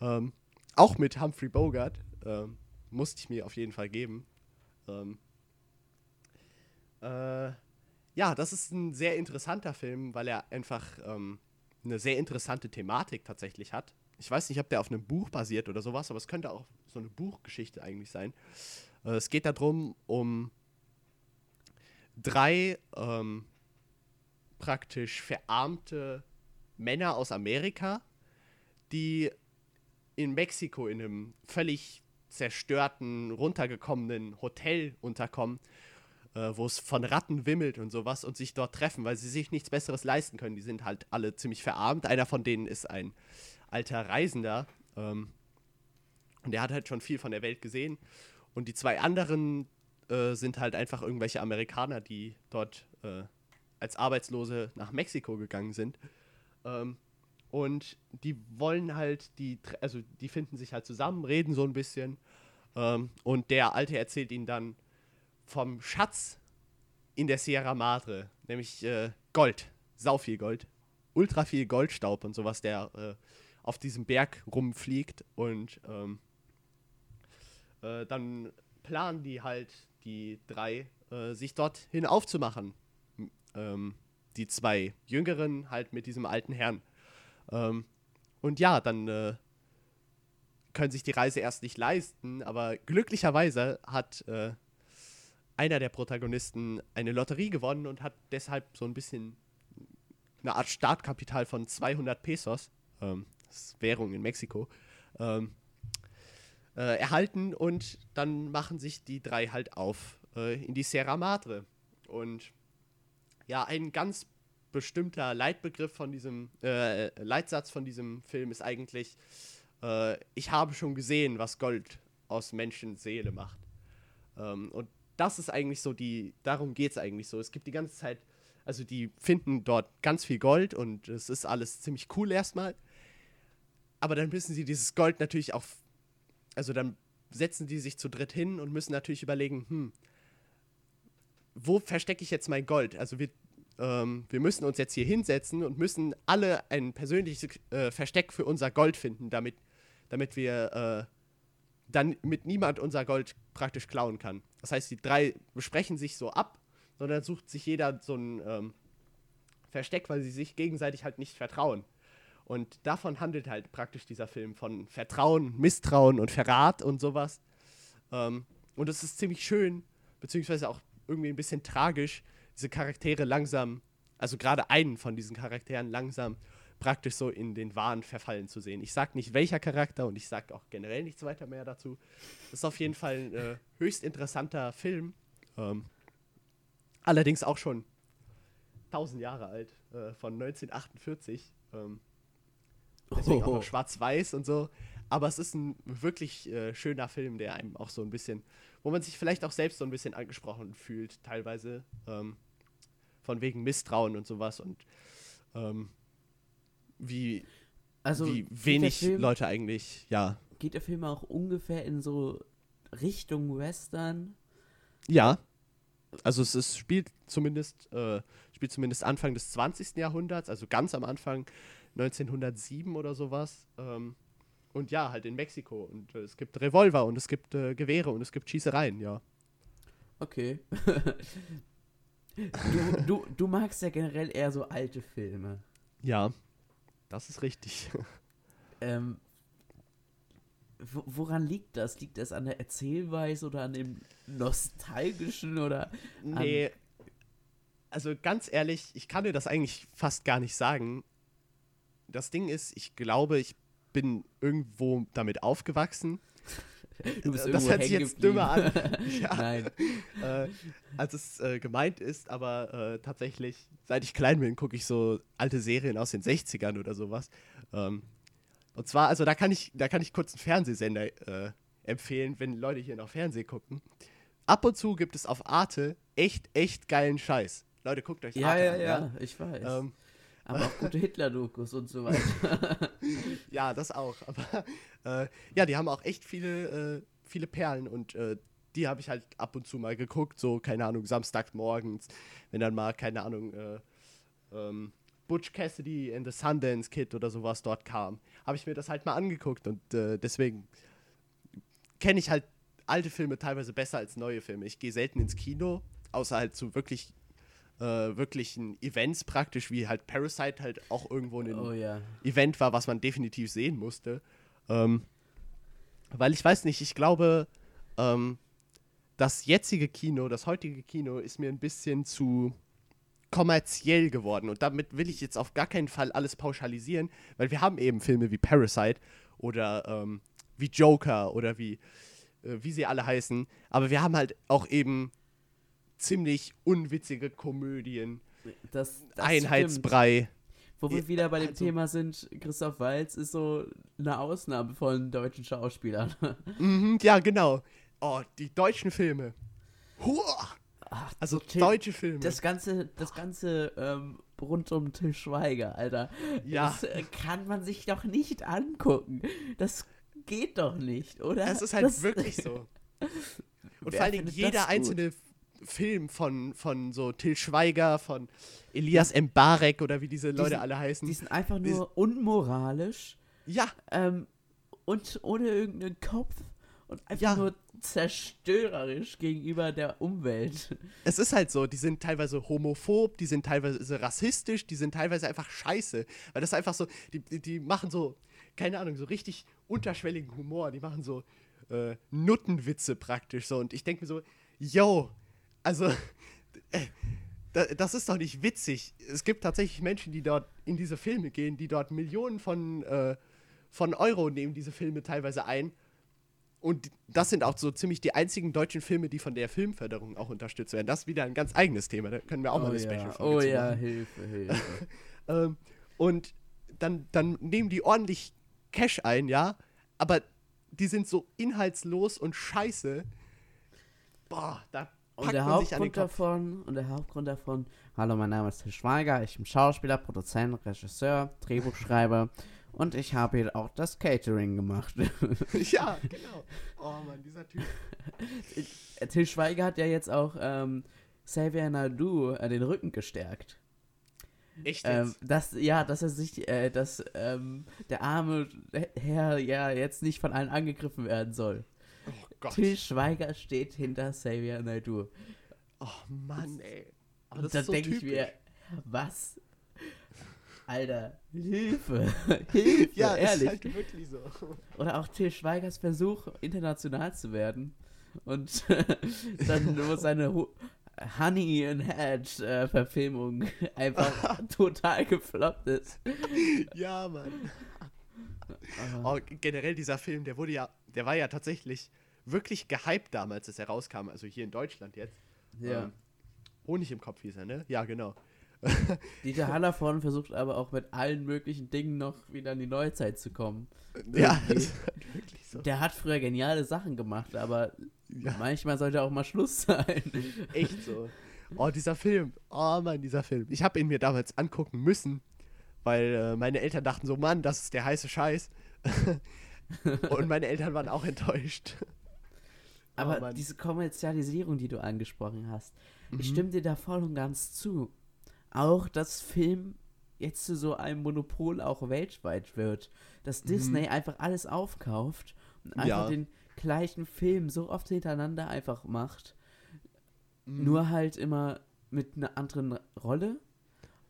Ähm, auch mit Humphrey Bogart. Ähm, musste ich mir auf jeden Fall geben. Ähm, äh, ja, das ist ein sehr interessanter Film, weil er einfach ähm, eine sehr interessante Thematik tatsächlich hat. Ich weiß nicht, ob der auf einem Buch basiert oder sowas, aber es könnte auch so eine Buchgeschichte eigentlich sein. Äh, es geht darum, um drei ähm, praktisch verarmte Männer aus Amerika, die in Mexiko in einem völlig zerstörten, runtergekommenen Hotel unterkommen, äh, wo es von Ratten wimmelt und sowas und sich dort treffen, weil sie sich nichts Besseres leisten können. Die sind halt alle ziemlich verarmt. Einer von denen ist ein alter Reisender ähm, und der hat halt schon viel von der Welt gesehen. Und die zwei anderen äh, sind halt einfach irgendwelche Amerikaner, die dort äh, als Arbeitslose nach Mexiko gegangen sind. Ähm, und die wollen halt, die, also die finden sich halt zusammen, reden so ein bisschen. Ähm, und der Alte erzählt ihnen dann vom Schatz in der Sierra Madre, nämlich äh, Gold, sau viel Gold, ultra viel Goldstaub und sowas, der äh, auf diesem Berg rumfliegt. Und ähm, äh, dann planen die halt, die drei, äh, sich dorthin aufzumachen. Ähm, die zwei Jüngeren halt mit diesem alten Herrn. Ähm, und ja, dann äh, können sich die Reise erst nicht leisten, aber glücklicherweise hat äh, einer der Protagonisten eine Lotterie gewonnen und hat deshalb so ein bisschen eine Art Startkapital von 200 Pesos, ähm, das ist Währung in Mexiko, ähm, äh, erhalten und dann machen sich die drei halt auf äh, in die Sierra Madre. Und ja, ein ganz bestimmter Leitbegriff von diesem, äh, Leitsatz von diesem Film ist eigentlich, äh, ich habe schon gesehen, was Gold aus Menschenseele macht. Ähm, und das ist eigentlich so die, darum geht es eigentlich so. Es gibt die ganze Zeit, also die finden dort ganz viel Gold und es ist alles ziemlich cool erstmal. Aber dann müssen sie dieses Gold natürlich auch, also dann setzen die sich zu dritt hin und müssen natürlich überlegen, hm, wo verstecke ich jetzt mein Gold? Also wir, ähm, wir müssen uns jetzt hier hinsetzen und müssen alle ein persönliches äh, Versteck für unser Gold finden, damit, damit wir äh, dann mit niemand unser Gold praktisch klauen kann. Das heißt, die drei besprechen sich so ab, sondern sucht sich jeder so ein ähm, Versteck, weil sie sich gegenseitig halt nicht vertrauen. Und davon handelt halt praktisch dieser Film von Vertrauen, Misstrauen und Verrat und sowas. Ähm, und es ist ziemlich schön, beziehungsweise auch irgendwie ein bisschen tragisch, diese Charaktere langsam, also gerade einen von diesen Charakteren langsam praktisch so in den Wahn verfallen zu sehen. Ich sag nicht welcher Charakter und ich sag auch generell nichts weiter mehr dazu. Das ist auf jeden Fall ein äh, höchst interessanter Film. Ähm, allerdings auch schon 1000 Jahre alt, äh, von 1948. Ähm, deswegen auch noch schwarz-weiß und so. Aber es ist ein wirklich äh, schöner Film, der einem auch so ein bisschen, wo man sich vielleicht auch selbst so ein bisschen angesprochen fühlt, teilweise. Ähm, von wegen Misstrauen und sowas. Und ähm, wie, Also, wie wenig Film- Leute eigentlich, ja. Geht der Film auch ungefähr in so Richtung Western? Ja. Also es ist, spielt zumindest, äh, spielt zumindest Anfang des 20. Jahrhunderts, also ganz am Anfang 1907 oder sowas. Ähm, und ja, halt in Mexiko. Und äh, es gibt Revolver und es gibt äh, Gewehre und es gibt Schießereien, ja. Okay. du, du, du magst ja generell eher so alte Filme. Ja, das ist richtig. Ähm, wo, woran liegt das? Liegt das an der Erzählweise oder an dem Nostalgischen oder nee, also ganz ehrlich, ich kann dir das eigentlich fast gar nicht sagen. Das Ding ist, ich glaube, ich bin irgendwo damit aufgewachsen. das hört sich jetzt dümmer an. Ja. Nein. äh, als es äh, gemeint ist, aber äh, tatsächlich, seit ich klein bin, gucke ich so alte Serien aus den 60ern oder sowas. Ähm, und zwar, also da kann ich, da kann ich kurz einen Fernsehsender äh, empfehlen, wenn Leute hier noch Fernsehen gucken. Ab und zu gibt es auf Arte echt, echt geilen Scheiß. Leute, guckt euch Ja, Arte ja, an, ja, ich weiß. Ähm, Aber auch gute Hitler-Dokus und so weiter. ja, das auch. Aber äh, ja, die haben auch echt viele, äh, viele Perlen und äh, die habe ich halt ab und zu mal geguckt, so, keine Ahnung, samstags morgens, wenn dann mal, keine Ahnung, äh, ähm, Butch Cassidy and the Sundance Kid oder sowas dort kam, habe ich mir das halt mal angeguckt und äh, deswegen kenne ich halt alte Filme teilweise besser als neue Filme. Ich gehe selten ins Kino, außer halt zu wirklich äh, wirklichen Events praktisch, wie halt Parasite halt auch irgendwo ein Oh ja. Event war, was man definitiv sehen musste. Ähm, weil ich weiß nicht, ich glaube, ähm, das jetzige Kino, das heutige Kino ist mir ein bisschen zu kommerziell geworden. Und damit will ich jetzt auf gar keinen Fall alles pauschalisieren, weil wir haben eben Filme wie Parasite oder ähm, wie Joker oder wie, äh, wie sie alle heißen. Aber wir haben halt auch eben ziemlich unwitzige Komödien, Das, das Einheitsbrei. stimmt. Wo wir wieder bei dem also- Thema sind, Christoph Waltz ist so eine Ausnahme von deutschen Schauspielern. Mhm, ja, genau. Oh, die deutschen Filme. Huah! Ach, Also so Til- deutsche Filme. Das ganze, das ganze ähm, rund um Till Schweiger, Alter. Ja. Das äh, kann man sich doch nicht angucken. Das geht doch nicht, oder? Es ist halt das, wirklich so. Und Wer vor allen Dingen jeder das einzelne Film von, von so Till Schweiger, von Elias Mbarek oder wie diese Leute sind- alle heißen. Die sind einfach Die- nur unmoralisch ja, ähm, und ohne irgendeinen Kopf und einfach Ja. nur zerstörerisch gegenüber der Umwelt. es ist halt so. Die sind teilweise homophob, die sind teilweise rassistisch, die sind teilweise einfach scheiße. Weil das einfach so, die, die, die machen so, keine Ahnung, so richtig unterschwelligen Humor. Die machen so äh, Nuttenwitze praktisch so. Und ich denke mir so, yo, also, äh, da, das ist doch nicht witzig. Es gibt tatsächlich Menschen, die dort in diese Filme gehen, die dort Millionen von, äh, von Euro nehmen diese Filme teilweise ein. Und das sind auch so ziemlich die einzigen deutschen Filme, die von der Filmförderung auch unterstützt werden. Das ist wieder ein ganz eigenes Thema. Da können wir auch mal eine ja, Special-Folge oh ja, machen. Hilfe, Hilfe. Ähm, und dann, dann nehmen die ordentlich Cash ein, ja. Aber die sind so inhaltslos und scheiße. Boah, da Und der Hauptgrund davon, und der Hauptgrund davon, hallo, mein Name ist Till Schweiger, ich bin Schauspieler, Produzent, Regisseur, Drehbuchschreiber und ich habe hier auch das Catering gemacht. ja, genau. Oh Mann, dieser Typ. Till Schweiger hat ja jetzt auch ähm, Xavier Nadu äh, den Rücken gestärkt. Echt Ähm, dass, ja, dass er sich, äh, dass ähm, der arme Herr ja jetzt nicht von allen angegriffen werden soll. Gott. Till Schweiger steht hinter Xavier Nadu. Oh Mann, ey. Aber Und ist so denke ich mir, was? Alter, Hilfe, Hilfe, ja, ehrlich. ist halt wirklich so. Oder auch Till Schweigers Versuch, international zu werden. Und dann nur seine Honey and Hedge äh, Verfilmung einfach total gefloppt ist. ja, Mann. Oh, generell dieser Film, der wurde ja, der war ja tatsächlich wirklich gehypt damals, als er rauskam, also hier in Deutschland jetzt. ja. Ähm, Honig im Kopf hieß er, ne? Ja, genau. Dieter Hallervorden versucht aber auch mit allen möglichen Dingen noch wieder in die Neuzeit zu kommen. Ja, Irgendwie. ist halt wirklich so. Der hat früher geniale Sachen gemacht, aber Ja. manchmal sollte auch mal Schluss sein. Echt so. Oh, dieser Film. Oh Mann, dieser Film. Ich habe ihn mir damals angucken müssen, weil äh, meine Eltern dachten so, Mann, das ist der heiße Scheiß. Und meine Eltern waren auch enttäuscht. Aber Mann. diese Kommerzialisierung, die du angesprochen hast, Mhm. ich stimme dir da voll und ganz zu. Auch, dass Film jetzt zu so einem Monopol auch weltweit wird. Dass Disney einfach alles aufkauft und einfach Mhm. Ja. den gleichen Film so oft hintereinander einfach macht. Mhm. Nur halt immer mit einer anderen Rolle.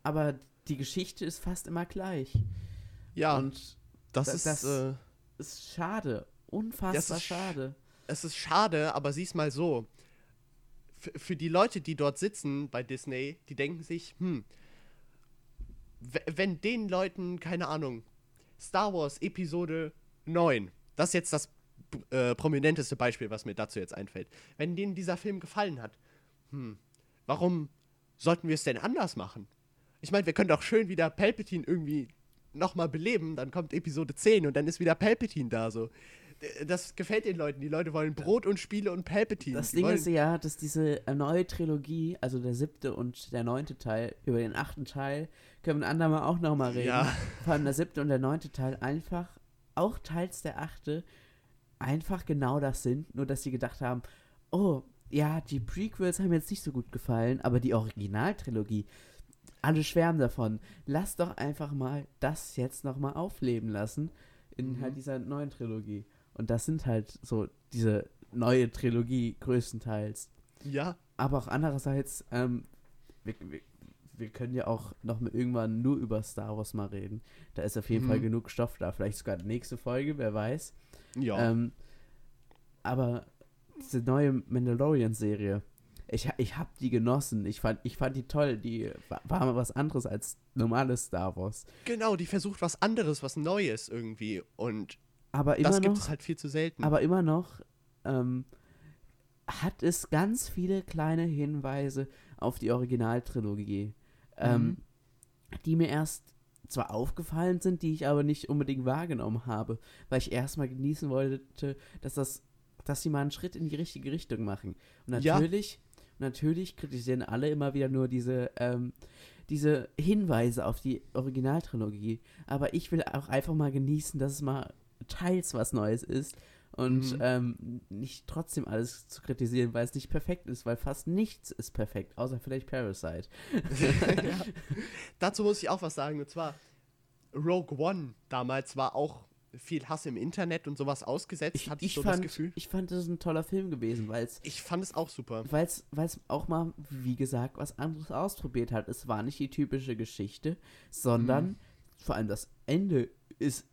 Aber die Geschichte ist fast immer gleich. Ja, und das das- ist. das- äh, ist schade. Unfassbar ist sch- schade. Es ist schade, aber sieh's mal so. F für die Leute, die dort sitzen bei Disney, die denken sich, hm, wenn den Leuten, keine Ahnung, Star Wars Episode 9, das ist jetzt das äh, prominenteste Beispiel, was mir dazu jetzt einfällt, wenn denen dieser Film gefallen hat, hm, warum sollten wir es denn anders machen? Ich meine, wir können doch schön wieder Palpatine irgendwie nochmal beleben, dann kommt Episode 10 und dann ist wieder Palpatine da, so. D- Das gefällt den Leuten. Die Leute wollen Brot und Spiele und Palpatine. Das Die Ding ist ja, dass diese äh, neue Trilogie, also der siebte und der neunte Teil, über den achten Teil, können wir ein andermal auch nochmal reden. Ja. Vor allem der siebte und der neunte Teil einfach, auch teils der achte, einfach genau das sind, nur dass sie gedacht haben, oh, ja, die Prequels haben mir jetzt nicht so gut gefallen, aber die Originaltrilogie, alle schwärmen davon. Lass doch einfach mal das jetzt nochmal aufleben lassen in Mhm. halt dieser neuen Trilogie. Und das sind halt so diese neue Trilogie größtenteils. ja, Aber auch andererseits, ähm, wir, wir, wir können ja auch noch mal irgendwann nur über Star Wars mal reden. Da ist auf jeden Mhm. Fall genug Stoff da. Vielleicht sogar die nächste Folge, wer weiß. Ja. Ähm, aber diese neue Mandalorian-Serie, ich, ich habe die genossen. Ich fand, ich fand die toll. Die wa- war mal was anderes als normales Star Wars. genau, die versucht was anderes, was Neues irgendwie. Und Aber immer das noch, gibt es halt viel zu selten. aber immer noch ähm, hat es ganz viele kleine Hinweise auf die Originaltrilogie, ähm, Mhm. die mir erst zwar aufgefallen sind, die ich aber nicht unbedingt wahrgenommen habe, weil ich erstmal genießen wollte, dass das, dass sie mal einen Schritt in die richtige Richtung machen. Und Ja. natürlich, natürlich kritisieren alle immer wieder nur diese, ähm, diese Hinweise auf die Originaltrilogie. Aber ich will auch einfach mal genießen, dass es mal teils was Neues ist und Mhm. ähm, nicht trotzdem alles zu kritisieren, weil es nicht perfekt ist, weil fast nichts ist perfekt, außer vielleicht Parasite. ja. Dazu muss ich auch was sagen. Und zwar, Rogue One damals war auch viel Hass im Internet und sowas ausgesetzt, Ich, hatte ich, ich, so fand, das Gefühl. ich fand, das ist ein toller Film gewesen, weil es Ich fand es auch super. weil's, weil's auch mal, wie gesagt, was anderes ausprobiert hat. Es war nicht die typische Geschichte, sondern Mhm. vor allem das Ende ist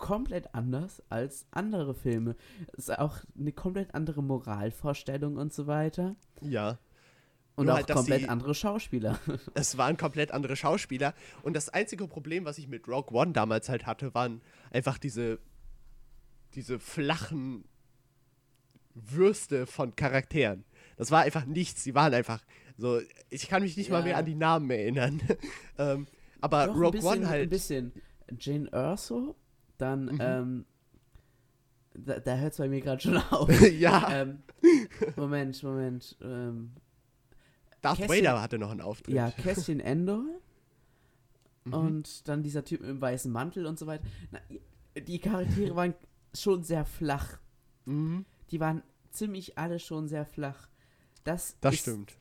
komplett anders als andere Filme. Es ist auch eine komplett andere Moralvorstellung und so weiter. Ja. Und Nur auch halt, komplett sie- andere Schauspieler. Es waren komplett andere Schauspieler. Und das einzige Problem, was ich mit Rogue One damals halt hatte, waren einfach diese, diese flachen Würste von Charakteren. Das war einfach nichts. Die waren einfach so. Ich kann mich nicht mal Ja. mehr an die Namen erinnern. ähm, aber Doch, Rogue bisschen, One halt. Ein bisschen Jane Erso, dann, Mhm. ähm, da, da hört es bei mir gerade schon auf. ja, ähm, Moment, Moment. Ähm, Darth Cassian- Vader hatte noch einen Auftritt. ja, Cassian Endor Mhm. und dann dieser Typ im weißen Mantel und so weiter. Na, die Charaktere waren schon sehr flach. Mhm. Die waren ziemlich alle schon sehr flach. Das, Das ist, stimmt.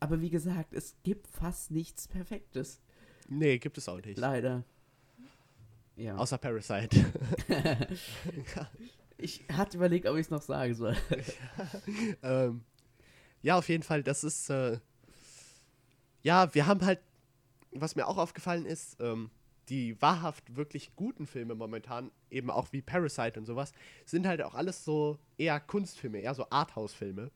Aber wie gesagt, es gibt fast nichts Perfektes. Nee, gibt es auch nicht. Leider. Ja. Außer Parasite. ich hatte überlegt, ob ich es noch sagen soll. ähm, ja, auf jeden Fall, das ist. Äh, ja, wir haben halt, was mir auch aufgefallen ist, ähm, die wahrhaft wirklich guten Filme momentan, eben auch wie Parasite und sowas, sind halt auch alles so eher Kunstfilme, eher so Arthouse-Filme.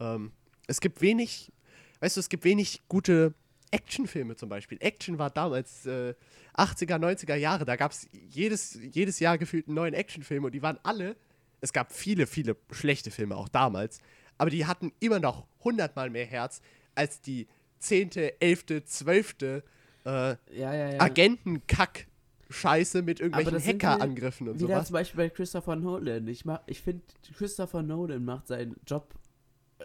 Ähm, es gibt wenig, weißt du, es gibt wenig gute Actionfilme zum Beispiel. Action war damals äh, 80er, 90er Jahre, da gab es jedes, jedes Jahr gefühlt einen neuen Actionfilm und die waren alle, es gab viele, viele schlechte Filme auch damals, aber die hatten immer noch hundertmal mehr Herz als die zehnte, elfte, zwölfte äh, Ja, ja, ja. Agentenkack-Scheiße mit Aber irgendwelchen Hackerangriffen und sowas. zum Beispiel bei Christopher Nolan. Ich, mach- ich finde, Christopher Nolan macht seinen Job äh,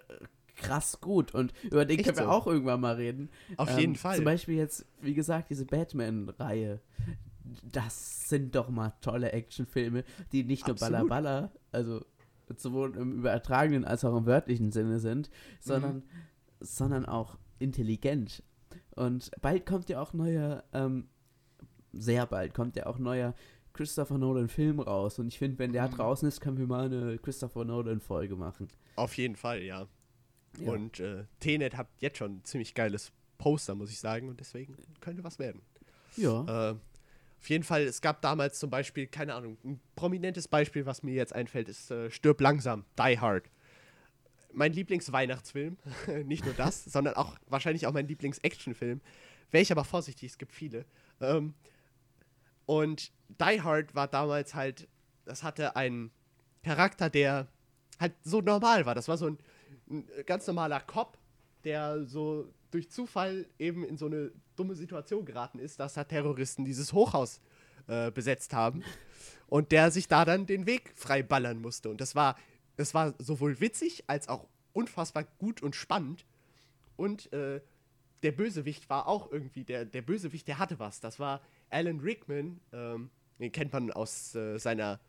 krass gut und über den Echt können wir so? auch irgendwann mal reden. Auf Ähm, jeden Fall. Zum Beispiel jetzt, wie gesagt, diese Batman-Reihe. Das sind doch mal tolle Actionfilme, die nicht nur Absolut. Balla Balla, also sowohl im übertragenen als auch im wörtlichen Sinne sind, sondern, sondern auch intelligent. Und bald kommt ja auch neuer, ähm, sehr bald kommt ja auch neuer Christopher Nolan Film raus. Und ich finde, wenn der Mhm. draußen ist, können wir mal eine Christopher Nolan Folge machen. Auf jeden Fall, ja. Ja. Und äh, Tenet hat jetzt schon ein ziemlich geiles Poster, muss ich sagen, und deswegen könnte was werden. ja. Äh, auf jeden Fall, es gab damals zum Beispiel, keine Ahnung, ein prominentes Beispiel, was mir jetzt einfällt, ist äh, Stirb langsam, Die Hard. Mein Lieblingsweihnachtsfilm, nicht nur das, sondern auch wahrscheinlich auch mein Lieblings-Actionfilm. Wäre ich aber vorsichtig, es gibt viele. Ähm, und Die Hard war damals halt, das hatte einen Charakter, der halt so normal war. Das war so ein, ein ganz normaler Cop, der so durch Zufall eben in so eine dumme Situation geraten ist, dass da Terroristen dieses Hochhaus äh, besetzt haben und der sich da dann den Weg frei ballern musste. Und das war, das war sowohl witzig als auch unfassbar gut und spannend. Und äh, der Bösewicht war auch irgendwie, der, der Bösewicht, der hatte was. Das war Alan Rickman, ähm, den kennt man aus äh, seiner,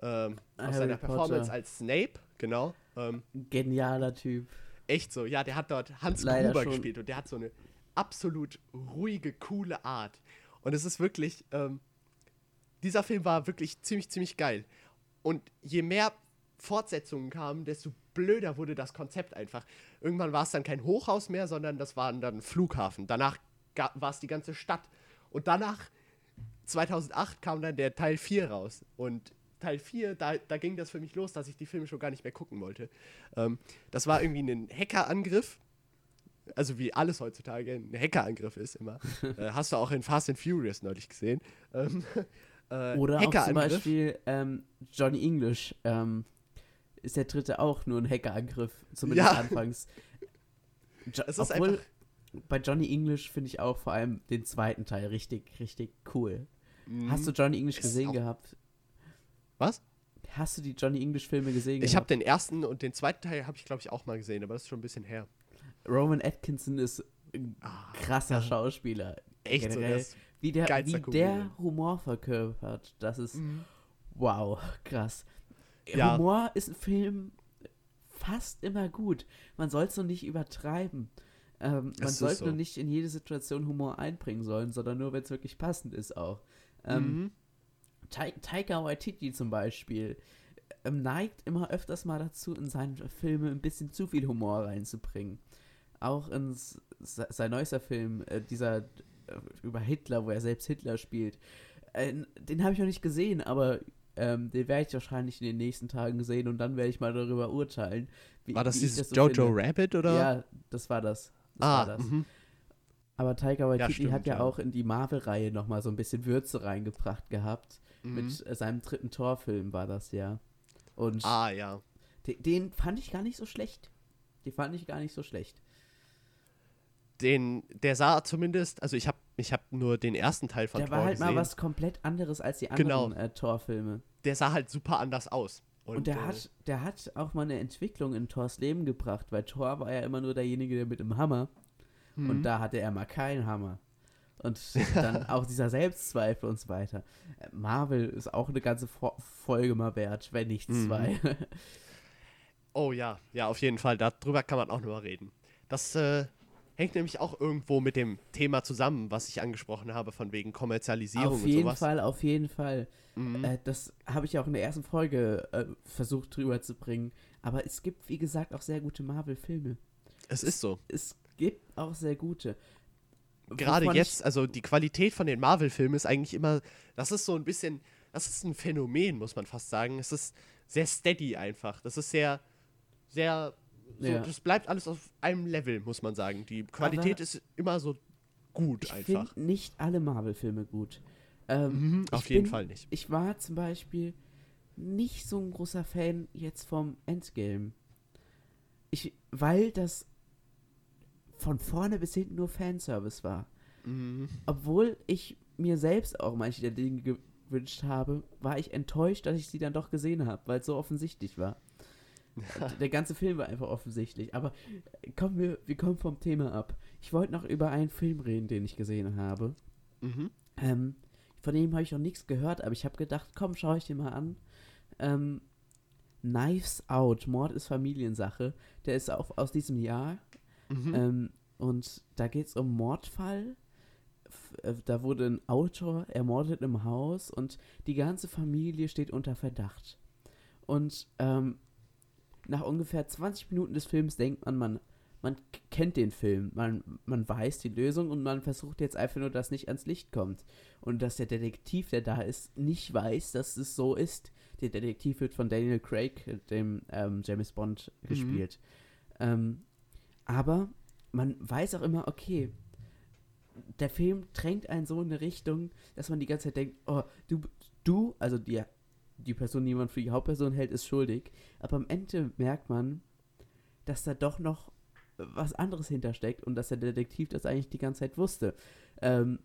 ähm, aus seiner Performance als Snape, genau. Ähm, Genialer Typ. echt so, ja, der hat dort Hans Leider Gruber schon. gespielt und der hat so eine absolut ruhige, coole Art. Und es ist wirklich, ähm, dieser Film war wirklich ziemlich, ziemlich geil. Und je mehr Fortsetzungen kamen, desto blöder wurde das Konzept einfach. Irgendwann war es dann kein Hochhaus mehr, sondern das war dann ein Flughafen. Danach war es die ganze Stadt. Und danach, 2008, kam dann der Teil 4 raus. Und Teil 4, da, da ging das für mich los, dass ich die Filme schon gar nicht mehr gucken wollte. Ähm, das war irgendwie ein Hackerangriff. Also wie alles heutzutage ein Hackerangriff ist immer. äh, hast du auch in Fast and Furious neulich gesehen. Ähm, äh, Oder auch zum Beispiel ähm, Johnny English. Ähm, ist der dritte auch nur ein Hackerangriff, zumindest ja. anfangs. Jo es ist Obwohl, bei Johnny English finde ich auch vor allem den zweiten Teil richtig, richtig cool. Mhm. Hast du Johnny English gesehen gehabt? Was? Hast du die Johnny English Filme gesehen? Ich habe den ersten und den zweiten Teil habe ich glaube ich auch mal gesehen, aber das ist schon ein bisschen her. Roman Atkinson ist ein ah, krasser ja. Schauspieler. Echt Generell, so, wie der, wie der Humor verkörpert, das ist mhm. wow, krass. Ja. Humor ist ein Film fast immer gut. Man soll es nur nicht übertreiben. Ähm, man sollte so. nur nicht in jede Situation Humor einbringen sollen, sondern nur, wenn es wirklich passend ist auch. Ähm, mhm. Taika Waititi zum Beispiel ähm, neigt immer öfters mal dazu, in seinen Filme ein bisschen zu viel Humor reinzubringen. Auch in sein neuester Film, äh, dieser äh, über Hitler, wo er selbst Hitler spielt. Äh, den habe ich noch nicht gesehen, aber ähm, den werde ich wahrscheinlich in den nächsten Tagen sehen und dann werde ich mal darüber urteilen. Wie, war das dieses das so Jojo finde. Rabbit oder? Ja, das war das. das ah, war das. Mhm. Aber Taika Waititi ja, stimmt, hat ja, ja, auch in die Marvel-Reihe nochmal so ein bisschen Würze reingebracht gehabt. Mhm. Mit seinem dritten Torfilm war das ja. Und ah, ja. Den, den fand ich gar nicht so schlecht. Den fand ich gar nicht so schlecht. Den, der sah zumindest, also ich habe ich hab nur den ersten Teil von der Thor Der war halt gesehen. mal was komplett anderes als die anderen genau. äh, Torfilme. Der sah halt super anders aus. Und, und der, äh, hat, der hat auch mal eine Entwicklung in Thors Leben gebracht, weil Thor war ja immer nur derjenige, der mit dem Hammer. Mhm. Und da hatte er mal keinen Hammer. Und dann auch dieser Selbstzweifel und so weiter. Marvel ist auch eine ganze Folge mal wert, wenn nicht mhm. zwei. Mhm. Oh ja, ja, auf jeden Fall. Darüber kann man auch nur reden. Das äh, hängt nämlich auch irgendwo mit dem Thema zusammen, was ich angesprochen habe, von wegen Kommerzialisierung und sowas. Auf jeden Fall, auf jeden Fall. Mhm. Äh, das habe ich auch in der ersten Folge äh, versucht drüber zu bringen. Aber es gibt, wie gesagt, auch sehr gute Marvel-Filme. Es ist so. Es gibt auch sehr gute. Gerade jetzt, also die Qualität von den Marvel-Filmen ist eigentlich immer, das ist so ein bisschen, das ist ein Phänomen, muss man fast sagen. Es ist sehr steady einfach. Das ist sehr, sehr, so, ja. das bleibt alles auf einem Level, muss man sagen. Die Qualität Aber ist immer so gut ich einfach. nicht alle Marvel-Filme gut. Ähm, mhm, auf jeden bin, Fall nicht. Ich war zum Beispiel nicht so ein großer Fan jetzt vom Endgame. Ich, weil das von vorne bis hinten nur Fanservice war. Mhm. Obwohl ich mir selbst auch manche der Dinge gewünscht habe, war ich enttäuscht, dass ich sie dann doch gesehen habe, weil es so offensichtlich war. der ganze Film war einfach offensichtlich. Aber kommen wir, wir kommen vom Thema ab. Ich wollte noch über einen Film reden, den ich gesehen habe. Mhm. Ähm, von dem habe ich noch nichts gehört, aber ich habe gedacht, komm, schau ich den mal an. Ähm, Knives Out, Mord ist Familiensache. Der ist auch aus diesem Jahr. Mhm. Ähm, und da geht es um Mordfall. Äh, da wurde ein Autor ermordet im Haus und die ganze Familie steht unter Verdacht. Und ähm, nach ungefähr 20 Minuten des Films denkt man, man, man kennt den Film, man, man weiß die Lösung und man versucht jetzt einfach nur, dass nicht ans Licht kommt. Und dass der Detektiv, der da ist, nicht weiß, dass es so ist. Der Detektiv wird von Daniel Craig, dem ähm, James Bond, mhm. gespielt. Ähm, aber man weiß auch immer, okay, der Film drängt einen so in eine Richtung, dass man die ganze Zeit denkt, oh, du, du, also die, die Person, die man für die Hauptperson hält, ist schuldig. Aber am Ende merkt man, dass da doch noch was anderes hintersteckt und dass der Detektiv das eigentlich die ganze Zeit wusste. Ähm,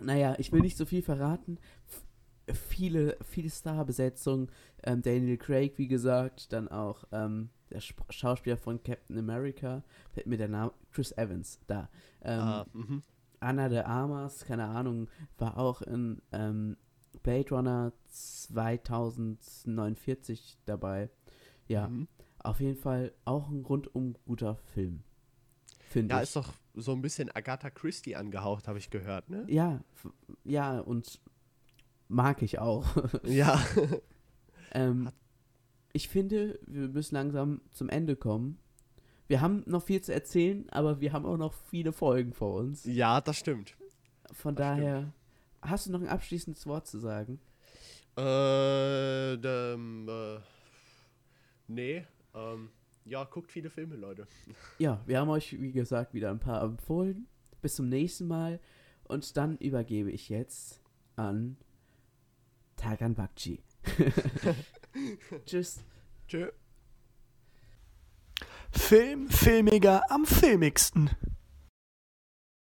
naja, ich will nicht so viel verraten. F viele, viele Starbesetzungen. Ähm, Daniel Craig, wie gesagt, dann auch ähm, der Schauspieler von Captain America, fällt mir der Name, Chris Evans, da. Ähm, mhm. Anna de Armas, keine Ahnung, war auch in ähm, Blade Runner 2049 dabei. Ja, mhm. auf jeden Fall auch ein rundum guter Film. Finde ja, ich. ist doch so ein bisschen Agatha Christie angehaucht, habe ich gehört, ne? Ja, ja, und mag ich auch. Ja. ähm, ich finde, wir müssen langsam zum Ende kommen. Wir haben noch viel zu erzählen, aber wir haben auch noch viele Folgen vor uns. Ja, das stimmt. Von Das daher, hast du noch ein abschließendes Wort zu sagen? Äh, ähm, äh, nee, ähm, ja, guckt viele Filme, Leute. Ja, wir haben euch, wie gesagt, wieder ein paar empfohlen. Bis zum nächsten Mal. Und dann übergebe ich jetzt an Tagan Bakci. Tschüss. Tschö. Film, Filmiger am filmigsten.